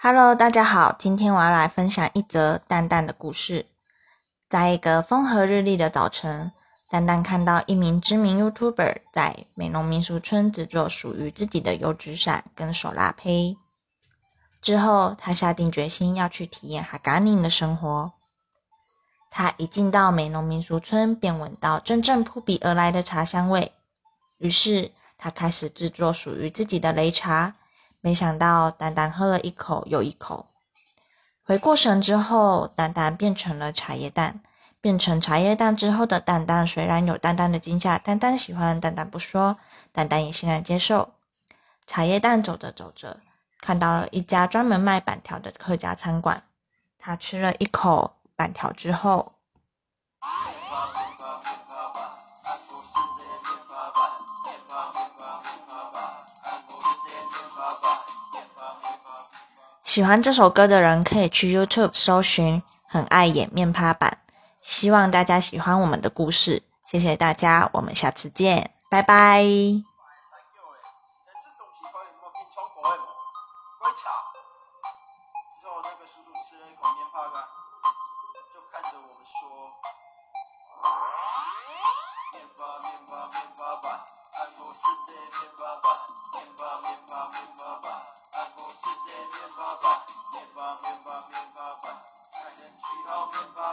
Hello，大家好，今天我要来分享一则蛋蛋的故事。在一个风和日丽的早晨，蛋蛋看到一名知名 YouTuber 在美浓民俗村制作属于自己的油纸伞跟手拉胚。之后，他下定决心要去体验哈嘎宁的生活。他一进到美浓民俗村，便闻到阵阵扑鼻而来的茶香味，于是他开始制作属于自己的擂茶。没想到，丹丹喝了一口又一口，回过神之后，丹丹变成了茶叶蛋。变成茶叶蛋之后的蛋蛋，虽然有蛋蛋的惊吓，蛋蛋喜欢，蛋蛋不说，蛋蛋也欣然接受。茶叶蛋走着走着，看到了一家专门卖板条的客家餐馆。他吃了一口板条之后。喜欢这首歌的人可以去 YouTube 搜寻“很爱演面趴板”。希望大家喜欢我们的故事，谢谢大家，我们下次见，拜拜。面包面包面包，面包面包面包。Mimba, mimba, mimba, mimba, and then she all mimba,